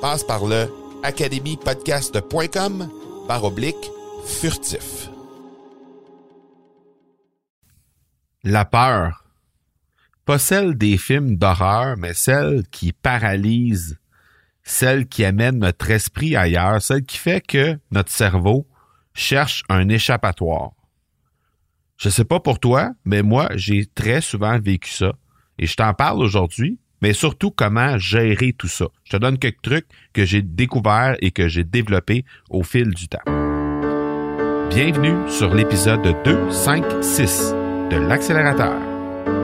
Passe par le academypodcast.com par oblique furtif. La peur. Pas celle des films d'horreur, mais celle qui paralyse, celle qui amène notre esprit ailleurs, celle qui fait que notre cerveau cherche un échappatoire. Je sais pas pour toi, mais moi, j'ai très souvent vécu ça. Et je t'en parle aujourd'hui mais surtout comment gérer tout ça. Je te donne quelques trucs que j'ai découverts et que j'ai développés au fil du temps. Bienvenue sur l'épisode 2, 5, 6 de l'accélérateur.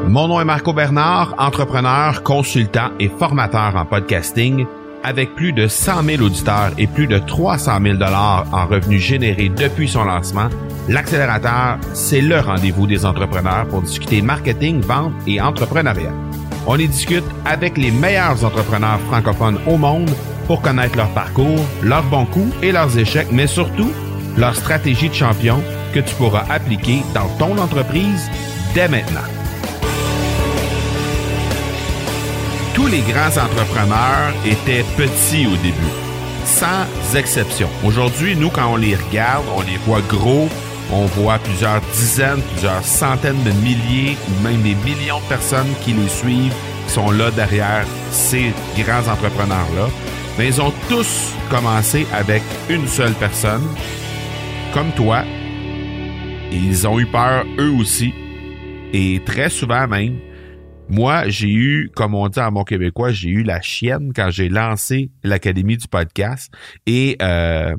Mon nom est Marco Bernard, entrepreneur, consultant et formateur en podcasting avec plus de 100 000 auditeurs et plus de 300 000 dollars en revenus générés depuis son lancement, l'accélérateur, c'est le rendez-vous des entrepreneurs pour discuter marketing, vente et entrepreneuriat. On y discute avec les meilleurs entrepreneurs francophones au monde pour connaître leur parcours, leurs bons coups et leurs échecs, mais surtout leur stratégie de champion que tu pourras appliquer dans ton entreprise dès maintenant. Tous les grands entrepreneurs étaient petits au début, sans exception. Aujourd'hui, nous, quand on les regarde, on les voit gros, on voit plusieurs dizaines, plusieurs centaines de milliers ou même des millions de personnes qui les suivent, qui sont là derrière ces grands entrepreneurs-là. Mais ils ont tous commencé avec une seule personne, comme toi. Ils ont eu peur eux aussi. Et très souvent même, moi, j'ai eu, comme on dit en mon québécois, j'ai eu la chienne quand j'ai lancé l'Académie du podcast. Et euh,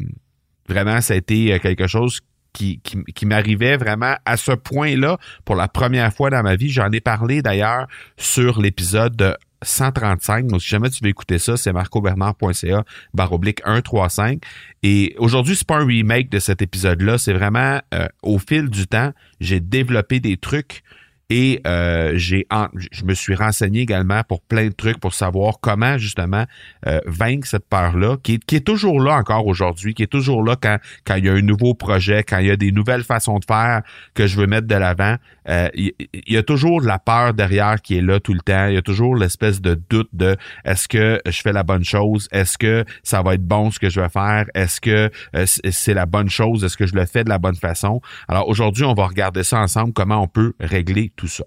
vraiment, ça a été quelque chose qui, m'arrivait vraiment à ce point-là pour la première fois dans ma vie. J'en ai parlé d'ailleurs sur l'épisode 135. Donc, si jamais tu veux écouter ça, c'est marcobernard.ca baroblique 135. Et aujourd'hui, c'est pas un remake de cet épisode-là. C'est vraiment, euh, au fil du temps, j'ai développé des trucs et euh, j'ai, je me suis renseigné également pour plein de trucs pour savoir comment justement euh, vaincre cette peur-là, qui est, toujours là encore aujourd'hui, qui est toujours là quand, quand il y a un nouveau projet, quand il y a des nouvelles façons de faire que je veux mettre de l'avant. Euh, il, y a toujours la peur derrière qui est là tout le temps. Il y a toujours l'espèce de doute de est-ce que je fais la bonne chose? Est-ce que ça va être bon ce que je vais faire? Est-ce que c'est la bonne chose? Est-ce que je le fais de la bonne façon? Alors aujourd'hui, on va regarder ça ensemble, comment on peut régler tout ça.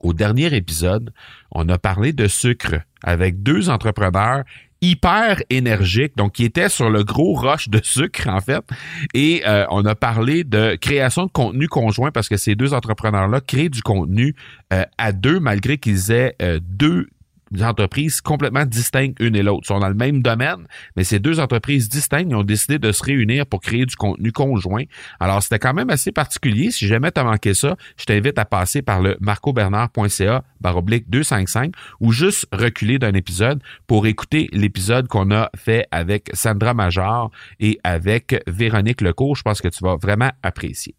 Au dernier épisode, on a parlé de sucre avec deux entrepreneurs hyper énergiques, donc qui étaient sur le gros roche de sucre en fait. Et euh, on a parlé de création de contenu conjoint parce que ces deux entrepreneurs-là créent du contenu euh, à deux malgré qu'ils aient euh, deux entreprises complètement distinctes une et l'autre. Ils sont dans le même domaine, mais ces deux entreprises distinctes ont décidé de se réunir pour créer du contenu conjoint. Alors, c'était quand même assez particulier. Si jamais tu as manqué ça, je t'invite à passer par le marcobernard.ca baroblique 255 ou juste reculer d'un épisode pour écouter l'épisode qu'on a fait avec Sandra Major et avec Véronique Lecourt. Je pense que tu vas vraiment apprécier.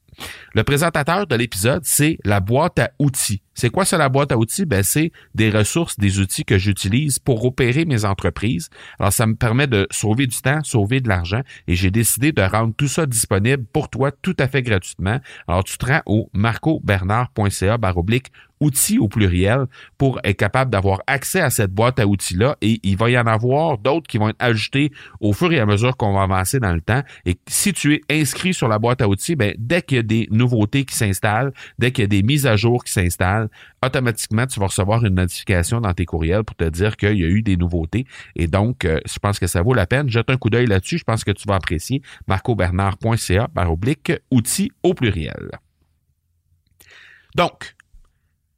Le présentateur de l'épisode, c'est la boîte à outils C'est quoi ça la boîte à outils? Ben, c'est des ressources, des outils que j'utilise pour opérer mes entreprises. Alors, ça me permet de sauver du temps, sauver de l'argent et j'ai décidé de rendre tout ça disponible pour toi tout à fait gratuitement. Alors, tu te rends au marcobernard.ca baroblique outils au pluriel pour être capable d'avoir accès à cette boîte à outils-là et il va y en avoir d'autres qui vont être ajoutés au fur et à mesure qu'on va avancer dans le temps. Et si tu es inscrit sur la boîte à outils, ben, dès qu'il y a des nouveautés qui s'installent, dès qu'il y a des mises à jour qui s'installent, automatiquement, tu vas recevoir une notification dans tes courriels pour te dire qu'il y a eu des nouveautés. Et donc, euh, je pense que ça vaut la peine. Jette un coup d'œil là-dessus. Je pense que tu vas apprécier marcobernard.ca par oblique outils au pluriel. Donc,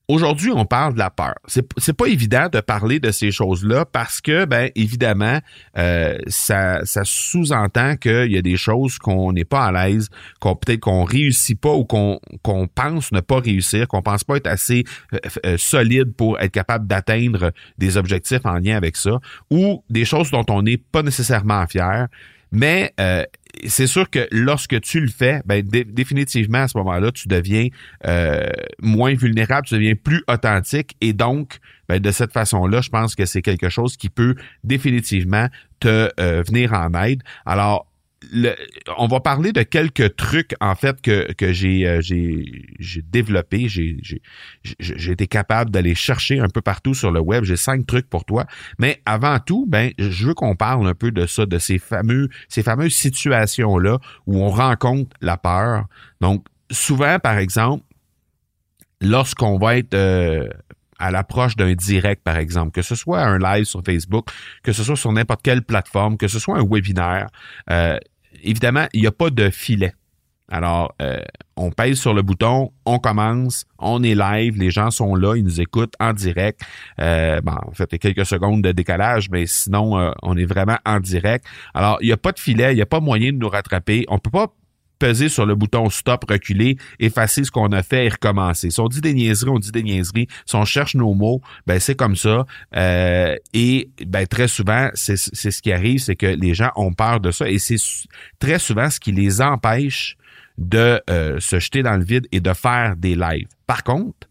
Aujourd'hui, on parle de la peur. C'est, pas évident de parler de ces choses-là parce que, ben, évidemment, euh, ça, ça sous-entend qu'il y a des choses qu'on n'est pas à l'aise, qu'on peut-être qu'on réussit pas ou qu'on, qu'on pense ne pas réussir, qu'on pense pas être assez euh, euh, solide pour être capable d'atteindre des objectifs en lien avec ça, ou des choses dont on n'est pas nécessairement fier. Mais euh, c'est sûr que lorsque tu le fais, ben, définitivement à ce moment-là, tu deviens euh, moins vulnérable, tu deviens plus authentique et donc, ben, de cette façon-là, je pense que c'est quelque chose qui peut définitivement te euh, venir en aide. Alors, on va parler de quelques trucs en fait que, que j'ai euh, j'ai développé, j'ai j'ai été capable d'aller chercher un peu partout sur le web. J'ai cinq trucs pour toi, mais avant tout, ben je veux qu'on parle un peu de ça, de ces fameux ces fameuses situations là où on rencontre la peur. Donc souvent, par exemple, lorsqu'on va être euh, à l'approche d'un direct, par exemple, que ce soit un live sur Facebook, que ce soit sur n'importe quelle plateforme, que ce soit un webinaire, euh, évidemment, il n'y a pas de filet. Alors, euh, on pèse sur le bouton, on commence, on est live, les gens sont là, ils nous écoutent en direct. Euh, bon, en fait, il y a quelques secondes de décalage, mais sinon, euh, on est vraiment en direct. Alors, il n'y a pas de filet, il n'y a pas moyen de nous rattraper. On peut pas peser sur le bouton stop, reculer, effacer ce qu'on a fait et recommencer. Si on dit des niaiseries, on dit des niaiseries. Si on cherche nos mots, ben c'est comme ça. Euh, et ben très souvent, c'est ce qui arrive, c'est que les gens ont peur de ça et c'est très souvent ce qui les empêche de euh, se jeter dans le vide et de faire des lives. Par contre,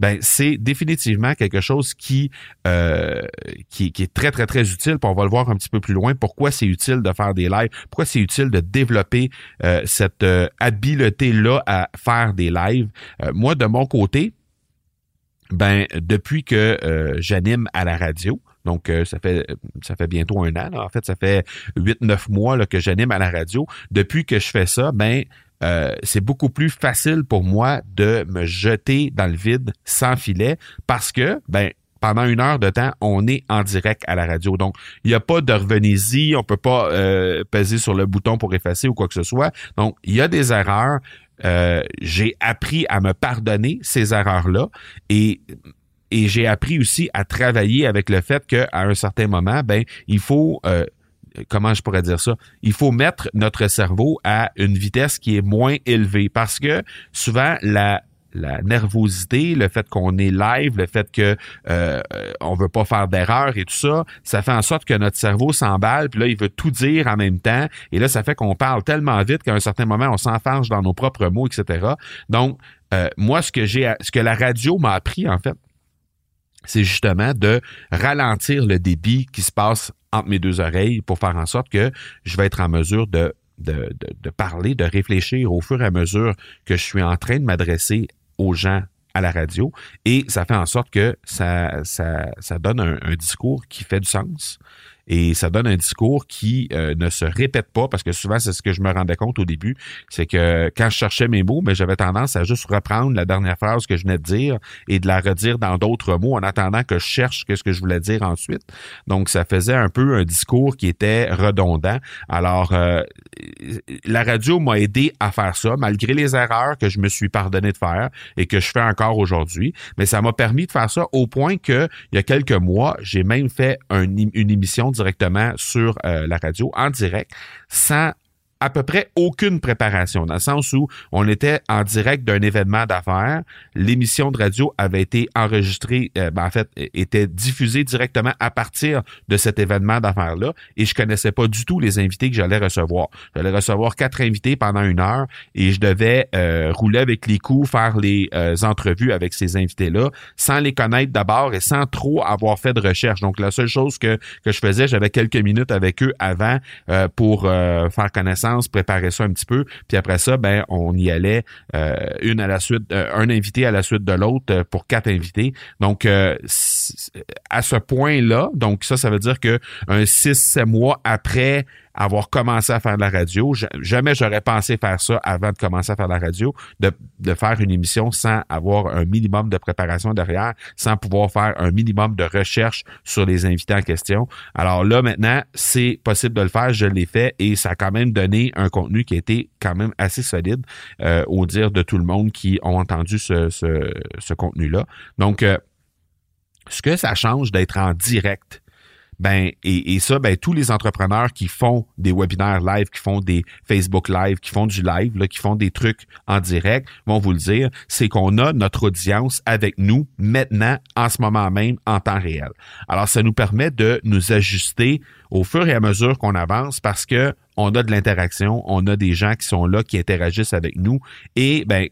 ben c'est définitivement quelque chose qui, euh, qui, qui est très très très utile. Puis on va le voir un petit peu plus loin. Pourquoi c'est utile de faire des lives? Pourquoi c'est utile de développer euh, cette euh, habileté là à faire des lives? moi de mon côté, ben depuis que j'anime à la radio, donc, ça fait ça fait bientôt un an. En fait, ça fait huit, neuf mois là, que j'anime à la radio. Depuis que je fais ça, ben euh, c'est beaucoup plus facile pour moi de me jeter dans le vide sans filet parce que, ben, pendant une heure de temps, on est en direct à la radio. Donc, il n'y a pas de revenez-y, on peut pas euh, peser sur le bouton pour effacer ou quoi que ce soit. Donc, il y a des erreurs. Euh, j'ai appris à me pardonner ces erreurs-là et et j'ai appris aussi à travailler avec le fait qu'à un certain moment, ben, il faut comment je pourrais dire ça? Il faut mettre notre cerveau à une vitesse qui est moins élevée parce que souvent la nervosité, le fait qu'on est live, le fait que euh, on veut pas faire d'erreur et tout ça, ça fait en sorte que notre cerveau s'emballe, puis là il veut tout dire en même temps, et là ça fait qu'on parle tellement vite qu'à un certain moment on s'enfarge dans nos propres mots, etc. Donc euh, moi ce que j'ai, ce que la radio m'a appris en fait, c'est justement de ralentir le débit qui se passe entre mes deux oreilles pour faire en sorte que je vais être en mesure de, de, de, parler, de réfléchir au fur et à mesure que je suis en train de m'adresser aux gens à la radio. Et ça fait en sorte que ça, ça, ça donne un discours qui fait du sens, et ça donne un discours qui euh, ne se répète pas parce que souvent c'est ce que je me rendais compte au début, c'est que quand je cherchais mes mots, mais j'avais tendance à juste reprendre la dernière phrase que je venais de dire et de la redire dans d'autres mots en attendant que je cherche ce que je voulais dire ensuite. Donc ça faisait un peu un discours qui était redondant. Alors euh, la radio m'a aidé à faire ça malgré les erreurs que je me suis pardonné de faire et que je fais encore aujourd'hui, mais ça m'a permis de faire ça au point que il y a quelques mois, j'ai même fait une émission directement sur euh, la radio en direct sans à peu près aucune préparation, dans le sens où on était en direct d'un événement d'affaires. L'émission de radio avait été enregistrée, euh, ben, en fait, était diffusée directement à partir de cet événement d'affaires-là. Et je connaissais pas du tout les invités que j'allais recevoir. J'allais recevoir quatre invités pendant une heure et je devais euh, rouler avec les coups, faire les euh, entrevues avec ces invités-là, sans les connaître d'abord et sans trop avoir fait de recherche. Donc, la seule chose que, que je faisais, j'avais quelques minutes avec eux avant pour faire connaissance préparer ça un petit peu, puis après ça, ben on y allait euh, une à la suite, euh, un invité à la suite de l'autre euh, pour quatre invités. Donc à ce point-là, donc ça, ça veut dire que un six, sept mois après avoir commencé à faire de la radio. Jamais j'aurais pensé faire ça avant de commencer à faire de la radio, de, de faire une émission sans avoir un minimum de préparation derrière, sans pouvoir faire un minimum de recherche sur les invités en question. Alors là, maintenant, c'est possible de le faire. Je l'ai fait et ça a quand même donné un contenu qui a été quand même assez solide euh, au dire de tout le monde qui ont entendu ce, ce, ce contenu-là. Donc, euh, ce que ça change d'être en direct ben et, et, ça, ben tous les entrepreneurs qui font des webinaires live, qui font des Facebook live, qui font du live, là, qui font des trucs en direct, vont vous le dire, c'est qu'on a notre audience avec nous maintenant, en ce moment même, en temps réel. Alors, ça nous permet de nous ajuster au fur et à mesure qu'on avance parce que on a de l'interaction, on a des gens qui sont là, qui interagissent avec nous et ben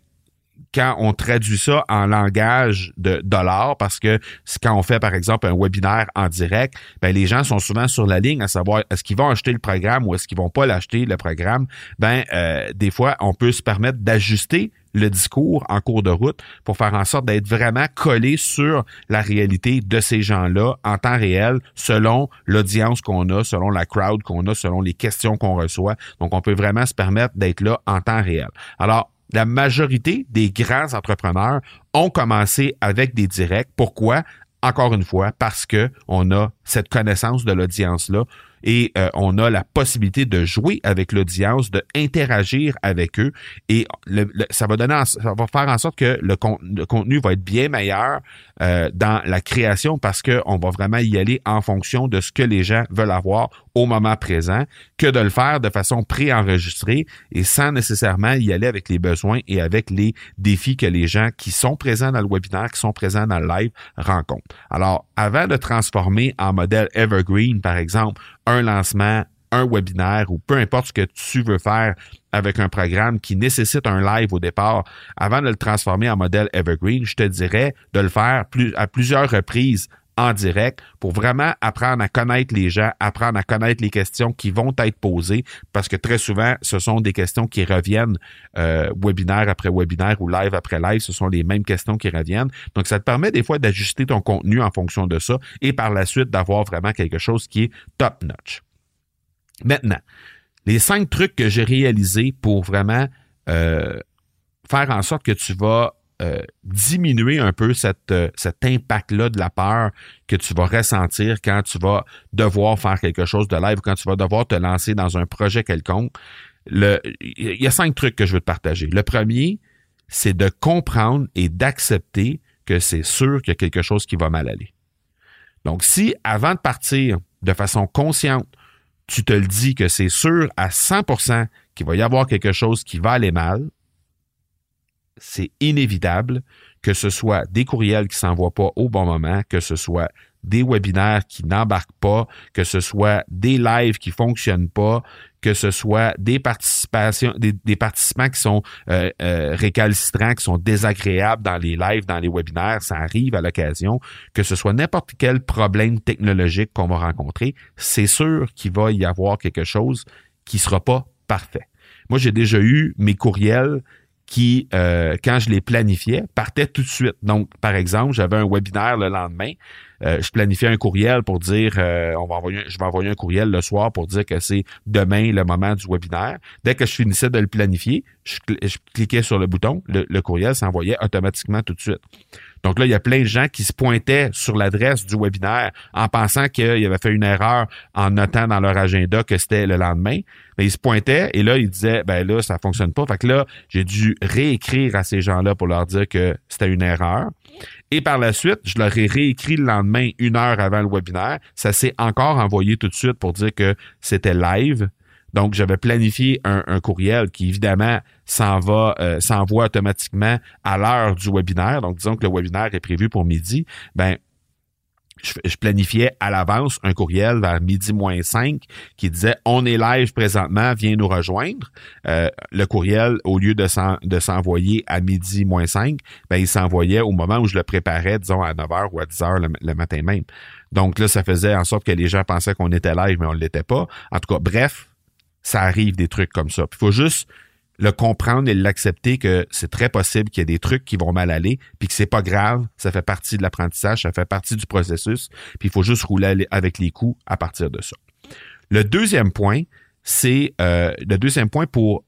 quand on traduit ça en langage de dollars, parce que quand on fait, par exemple, un webinaire en direct, ben, les gens sont souvent sur la ligne à savoir est-ce qu'ils vont acheter le programme ou est-ce qu'ils vont pas l'acheter, le programme? Ben, euh, des fois, on peut se permettre d'ajuster le discours en cours de route pour faire en sorte d'être vraiment collé sur la réalité de ces gens-là en temps réel, selon l'audience qu'on a, selon la crowd qu'on a, selon les questions qu'on reçoit. Donc, on peut vraiment se permettre d'être là en temps réel. Alors, la majorité des grands entrepreneurs ont commencé avec des directs. Pourquoi? Encore une fois, parce que on a cette connaissance de l'audience-là et euh, on a la possibilité de jouer avec l'audience, de interagir avec eux et ça va donner, ça va faire en sorte que le, contenu va être bien meilleur euh, dans la création parce que on va vraiment y aller en fonction de ce que les gens veulent avoir au moment présent que de le faire de façon préenregistrée et sans nécessairement y aller avec les besoins et avec les défis que les gens qui sont présents dans le webinaire, qui sont présents dans le live rencontrent. Alors, avant de transformer en modèle evergreen, par exemple, un lancement, un webinaire ou peu importe ce que tu veux faire avec un programme qui nécessite un live au départ, avant de le transformer en modèle evergreen, je te dirais de le faire à plusieurs reprises en direct pour vraiment apprendre à connaître les gens, apprendre à connaître les questions qui vont être posées parce que très souvent, ce sont des questions qui reviennent euh, webinaire après webinaire ou live après live. Ce sont les mêmes questions qui reviennent. Donc, ça te permet des fois d'ajuster ton contenu en fonction de ça et par la suite d'avoir vraiment quelque chose qui est top notch. Maintenant, les cinq trucs que j'ai réalisés pour vraiment euh, faire en sorte que tu vas euh, diminuer un peu euh, cet impact-là de la peur que tu vas ressentir quand tu vas devoir faire quelque chose de live, quand tu vas devoir te lancer dans un projet quelconque. Il y a cinq trucs que je veux te partager. Le premier, c'est de comprendre et d'accepter que c'est sûr qu'il y a quelque chose qui va mal aller. Donc, si avant de partir de façon consciente, tu te le dis que c'est sûr à 100% qu'il va y avoir quelque chose qui va aller mal, c'est inévitable que ce soit des courriels qui s'envoient pas au bon moment, que ce soit des webinaires qui n'embarquent pas, que ce soit des lives qui fonctionnent pas, que ce soit des participations, des, participants qui sont euh, euh, récalcitrants, qui sont désagréables dans les lives, dans les webinaires, ça arrive à l'occasion, que ce soit n'importe quel problème technologique qu'on va rencontrer, c'est sûr qu'il va y avoir quelque chose qui sera pas parfait. Moi, j'ai déjà eu mes courriels qui, euh, quand je les planifiais, partaient tout de suite. Donc, par exemple, j'avais un webinaire le lendemain. Euh, je planifiais un courriel pour dire, euh, on va envoyer, je vais envoyer un courriel le soir pour dire que c'est demain le moment du webinaire. Dès que je finissais de le planifier, je, cliquais sur le bouton, le, le courriel s'envoyait automatiquement tout de suite. Donc là, il y a plein de gens qui se pointaient sur l'adresse du webinaire en pensant qu'ils avaient fait une erreur en notant dans leur agenda que c'était le lendemain. Mais ils se pointaient et là, ils disaient, ben là, ça fonctionne pas. Fait que là, j'ai dû réécrire à ces gens-là pour leur dire que c'était une erreur. Et par la suite, je leur ai réécrit le lendemain, une heure avant le webinaire. Ça s'est encore envoyé tout de suite pour dire que c'était live Donc, j'avais planifié un, courriel qui, évidemment, s'en euh, s'envoie automatiquement à l'heure du webinaire. Donc, disons que le webinaire est prévu pour midi. Ben, je, planifiais à l'avance un courriel vers midi moins 5 qui disait on est live présentement, viens nous rejoindre. Euh, le courriel, au lieu de, s'envoyer à midi moins 5, ben, il s'envoyait au moment où je le préparais, disons à 9h ou à 10h le, matin même. Donc là, ça faisait en sorte que les gens pensaient qu'on était live, mais on ne l'était pas. En tout cas, bref, ça arrive des trucs comme ça. Il faut juste le comprendre et l'accepter que c'est très possible qu'il y ait des trucs qui vont mal aller, puis que c'est pas grave, ça fait partie de l'apprentissage, ça fait partie du processus, puis il faut juste rouler avec les coups à partir de ça. Le deuxième point, c'est euh, le deuxième point pour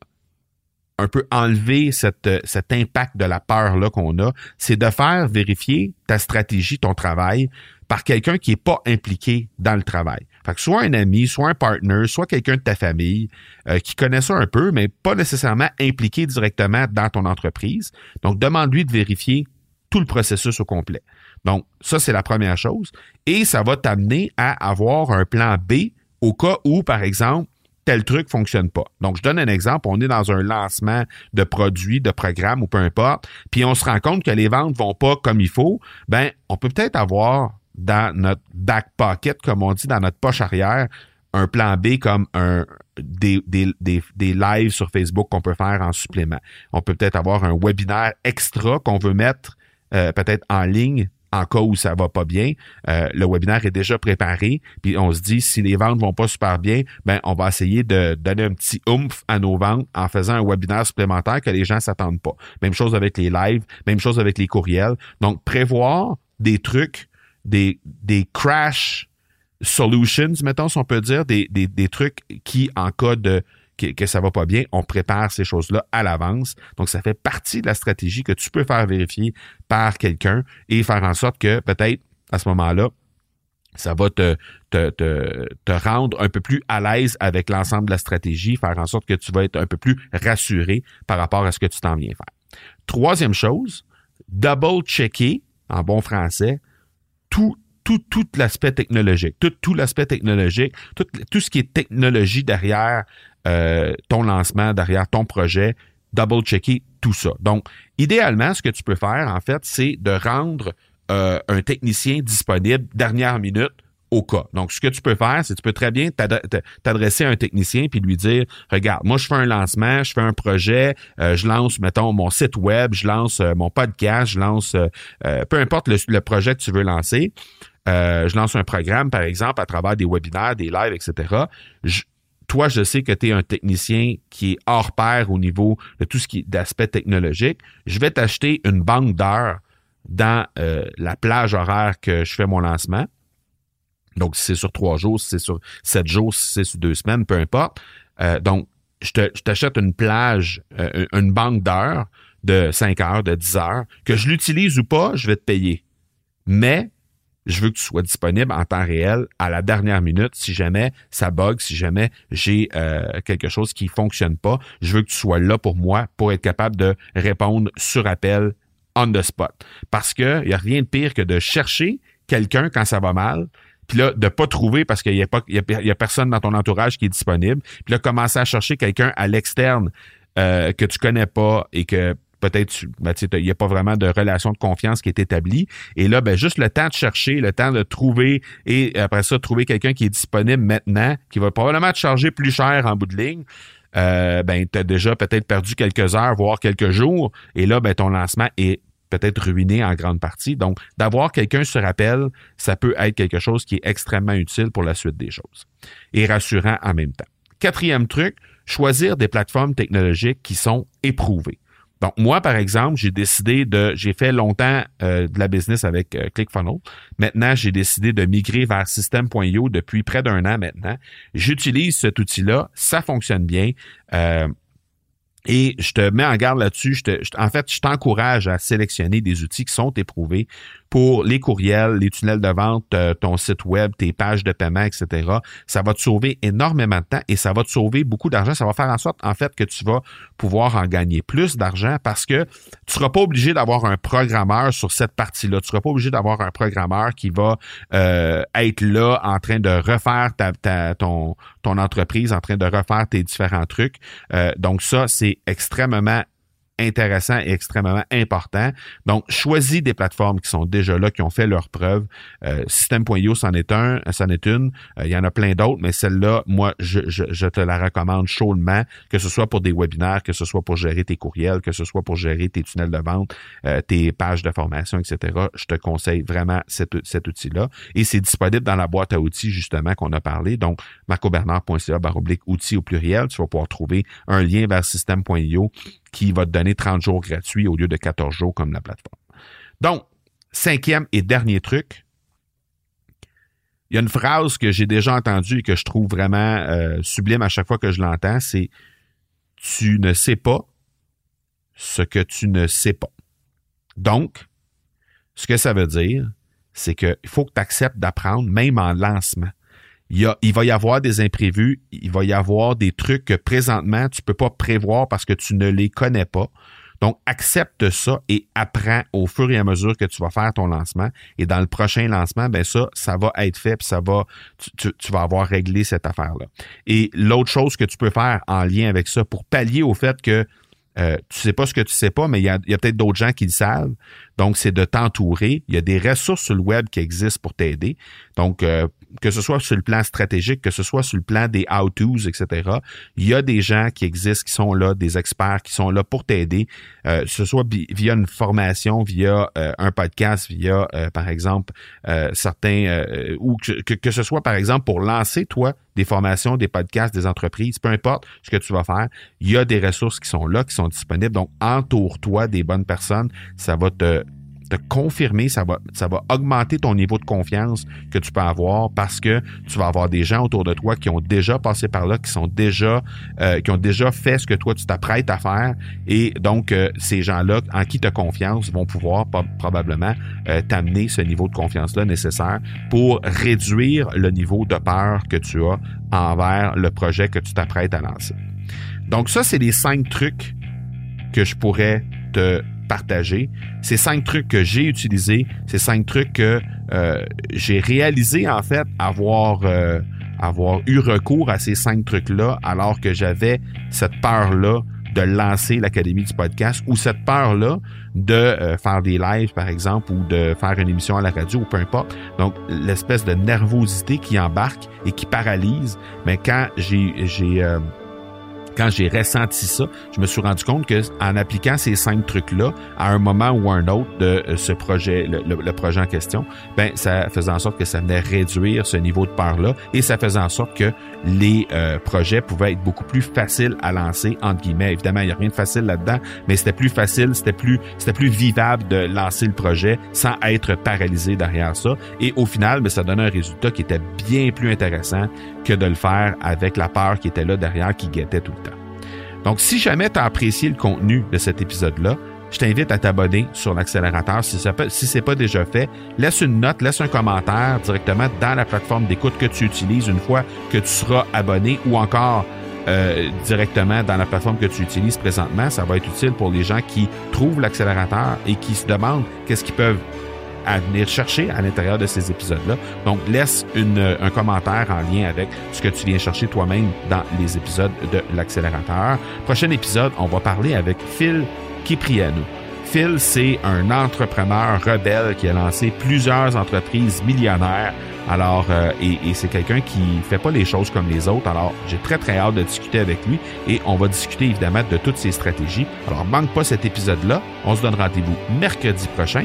un peu enlever cette, cet impact de la peur-là qu'on a, c'est de faire vérifier ta stratégie, ton travail, par quelqu'un qui n'est pas impliqué dans le travail. Fait que soit un ami, soit un partner, soit quelqu'un de ta famille euh, qui connaît ça un peu, mais pas nécessairement impliqué directement dans ton entreprise. Donc, demande-lui de vérifier tout le processus au complet. Donc, ça, c'est la première chose. Et ça va t'amener à avoir un plan B au cas où, par exemple, tel truc fonctionne pas. Donc, je donne un exemple. On est dans un lancement de produits, de programmes ou peu importe, puis on se rend compte que les ventes vont pas comme il faut. Ben, on peut peut-être avoir dans notre back pocket, comme on dit, dans notre poche arrière, un plan B comme un, des, des, des, des lives sur Facebook qu'on peut faire en supplément. On peut peut-être avoir un webinaire extra qu'on veut mettre euh, peut-être en ligne en cas où ça va pas bien. Euh, le webinaire est déjà préparé, puis on se dit si les ventes vont pas super bien, ben on va essayer de donner un petit oomph à nos ventes en faisant un webinaire supplémentaire que les gens s'attendent pas. Même chose avec les lives, même chose avec les courriels. Donc prévoir des trucs des, des crash solutions, mettons, si on peut dire, des, des, des trucs qui, en cas de que, que, ça va pas bien, on prépare ces choses-là à l'avance. Donc, ça fait partie de la stratégie que tu peux faire vérifier par quelqu'un et faire en sorte que peut-être à ce moment-là, ça va te, te, te, te, rendre un peu plus à l'aise avec l'ensemble de la stratégie, faire en sorte que tu vas être un peu plus rassuré par rapport à ce que tu t'en viens faire. Troisième chose, double-checker, en bon français, tout, tout, tout l'aspect technologique, tout, tout l'aspect technologique, tout, tout ce qui est technologie derrière euh, ton lancement, derrière ton projet, double-checker tout ça. Donc, idéalement, ce que tu peux faire, en fait, c'est de rendre euh, un technicien disponible dernière minute Donc, ce que tu peux faire, c'est que tu peux très bien t'adresser à un technicien puis lui dire, regarde, moi, je fais un lancement, je fais un projet, euh, je lance, mettons, mon site web, je lance euh, mon podcast, je lance, euh, peu importe le, projet que tu veux lancer. je lance un programme, par exemple, à travers des webinaires, des lives, etc. toi, je sais que tu es un technicien qui est hors pair au niveau de tout ce qui est d'aspect technologique. Je vais t'acheter une banque d'heures dans la plage horaire que je fais mon lancement. Donc, si c'est sur trois jours, si c'est sur sept jours, si c'est sur deux semaines, peu importe. Euh, donc, je t'achète une plage, euh, une banque d'heures de 5 heures, de 10 heures, que je l'utilise ou pas, je vais te payer. Mais je veux que tu sois disponible en temps réel à la dernière minute si jamais ça bug, si jamais j'ai euh, quelque chose qui fonctionne pas. Je veux que tu sois là pour moi pour être capable de répondre sur appel on the spot. Parce que il y a rien de pire que de chercher quelqu'un quand ça va mal, puis là, de pas trouver parce qu'il y a pas, il y a, personne dans ton entourage qui est disponible. Puis là, commencer à chercher quelqu'un à l'externe euh, que tu connais pas et que peut-être ben, il n'y a pas vraiment de relation de confiance qui est établie. Et là, ben, juste le temps de chercher, le temps de trouver et après ça, trouver quelqu'un qui est disponible maintenant, qui va probablement te charger plus cher en bout de ligne. Euh, ben, tu as déjà peut-être perdu quelques heures, voire quelques jours, et là, ben, ton lancement est peut-être ruiné en grande partie. Donc, d'avoir quelqu'un se rappelle, ça peut être quelque chose qui est extrêmement utile pour la suite des choses et rassurant en même temps. Quatrième truc, choisir des plateformes technologiques qui sont éprouvées. Donc, moi, par exemple, j'ai décidé de, j'ai fait longtemps euh, de la business avec euh, ClickFunnels. Maintenant, j'ai décidé de migrer vers System.io depuis près d'un an maintenant. J'utilise cet outil-là, ça fonctionne bien. Euh, et je te mets en garde là-dessus. en fait, je t'encourage à sélectionner des outils qui sont éprouvés pour les courriels, les tunnels de vente, euh, ton site web, tes pages de paiement, etc. Ça va te sauver énormément de temps et ça va te sauver beaucoup d'argent. Ça va faire en sorte, en fait, que tu vas pouvoir en gagner plus d'argent parce que tu seras pas obligé d'avoir un programmeur sur cette partie-là. Tu seras pas obligé d'avoir un programmeur qui va euh, être là en train de refaire ta, ton, entreprise, en train de refaire tes différents trucs. Euh, donc ça, c'est extrêmement intéressant et extrêmement important. Donc, choisis des plateformes qui sont déjà là, qui ont fait leurs preuves. Euh, System.io, c'en est un, c'en est une. Euh, il y en a plein d'autres, mais celle-là, moi, je, je, te la recommande chaudement, que ce soit pour des webinaires, que ce soit pour gérer tes courriels, que ce soit pour gérer tes tunnels de vente, euh, tes pages de formation, etc. Je te conseille vraiment cet, cet outil-là. Et c'est disponible dans la boîte à outils, justement, qu'on a parlé. Donc, marcobernard.ca, baroblique outils au pluriel. Tu vas pouvoir trouver un lien vers System.io qui va te donner 30 jours gratuits au lieu de 14 jours comme la plateforme. Donc, cinquième et dernier truc, il y a une phrase que j'ai déjà entendue et que je trouve vraiment euh, sublime à chaque fois que je l'entends, c'est tu ne sais pas ce que tu ne sais pas. Donc, ce que ça veut dire, c'est qu'il faut que tu acceptes d'apprendre, même en lancement il, va y avoir des imprévus, il va y avoir des trucs que présentement tu peux pas prévoir parce que tu ne les connais pas. Donc, accepte ça et apprends au fur et à mesure que tu vas faire ton lancement. Et dans le prochain lancement, ben ça, ça va être fait, puis ça va, tu, vas avoir réglé cette affaire-là. Et l'autre chose que tu peux faire en lien avec ça pour pallier au fait que euh, tu sais pas ce que tu sais pas, mais il y a peut-être d'autres gens qui le savent. Donc, c'est de t'entourer. Il y a des ressources sur le web qui existent pour t'aider. Donc, euh, que ce soit sur le plan stratégique, que ce soit sur le plan des how-tos, etc., il y a des gens qui existent, qui sont là, des experts qui sont là pour t'aider, euh, que ce soit via une formation, via euh, un podcast, via, euh, par exemple, certains, ou que, que, ce soit, par exemple, pour lancer, toi, des formations, des podcasts, des entreprises, peu importe ce que tu vas faire, il y a des ressources qui sont là, qui sont disponibles. Donc, entoure-toi des bonnes personnes. Ça va te confirmer, ça va, ça va augmenter ton niveau de confiance que tu peux avoir parce que tu vas avoir des gens autour de toi qui ont déjà passé par là, qui sont déjà, euh, qui ont déjà fait ce que toi tu t'apprêtes à faire. Et donc, euh, ces gens-là en qui tu as confiance vont pouvoir probablement euh, t'amener ce niveau de confiance-là nécessaire pour réduire le niveau de peur que tu as envers le projet que tu t'apprêtes à lancer. Donc, ça, c'est les cinq trucs que je pourrais te partager. Ces cinq trucs que j'ai utilisés, ces cinq trucs que euh, j'ai réalisé en fait avoir euh, avoir eu recours à ces cinq trucs-là alors que j'avais cette peur-là de lancer l'Académie du podcast ou cette peur-là de euh, faire des lives, par exemple, ou de faire une émission à la radio, ou peu importe. Donc, l'espèce de nervosité qui embarque et qui paralyse. Mais quand j'ai, j'ai quand j'ai ressenti ça, je me suis rendu compte que en appliquant ces cinq trucs-là à un moment ou un autre de euh, ce projet, le, projet en question, ben ça faisait en sorte que ça venait réduire ce niveau de peur-là et ça faisait en sorte que les euh, projets pouvaient être beaucoup plus faciles à lancer entre guillemets. Évidemment, il n'y a rien de facile là-dedans, mais c'était plus facile, c'était plus c'était plus vivable de lancer le projet sans être paralysé derrière ça. Et au final, ben, ça donnait un résultat qui était bien plus intéressant que de le faire avec la peur qui était là derrière, qui guettait tout. Donc, si jamais tu as apprécié le contenu de cet épisode-là, je t'invite à t'abonner sur l'accélérateur. Si, ce n'est pas déjà fait, laisse une note, laisse un commentaire directement dans la plateforme d'écoute que tu utilises une fois que tu seras abonné ou encore euh, directement dans la plateforme que tu utilises présentement. Ça va être utile pour les gens qui trouvent l'accélérateur et qui se demandent qu'est-ce qu'ils peuvent à venir chercher à l'intérieur de ces épisodes-là. Donc, laisse une, un commentaire en lien avec ce que tu viens chercher toi-même dans les épisodes de l'accélérateur. Prochain épisode, on va parler avec Phil Kipriano. Phil, c'est un entrepreneur rebelle qui a lancé plusieurs entreprises millionnaires. Alors, euh, et, et c'est quelqu'un qui fait pas les choses comme les autres. Alors, j'ai très très hâte de discuter avec lui et on va discuter évidemment de toutes ses stratégies. Alors, manque pas cet épisode-là. On se donne rendez-vous mercredi prochain.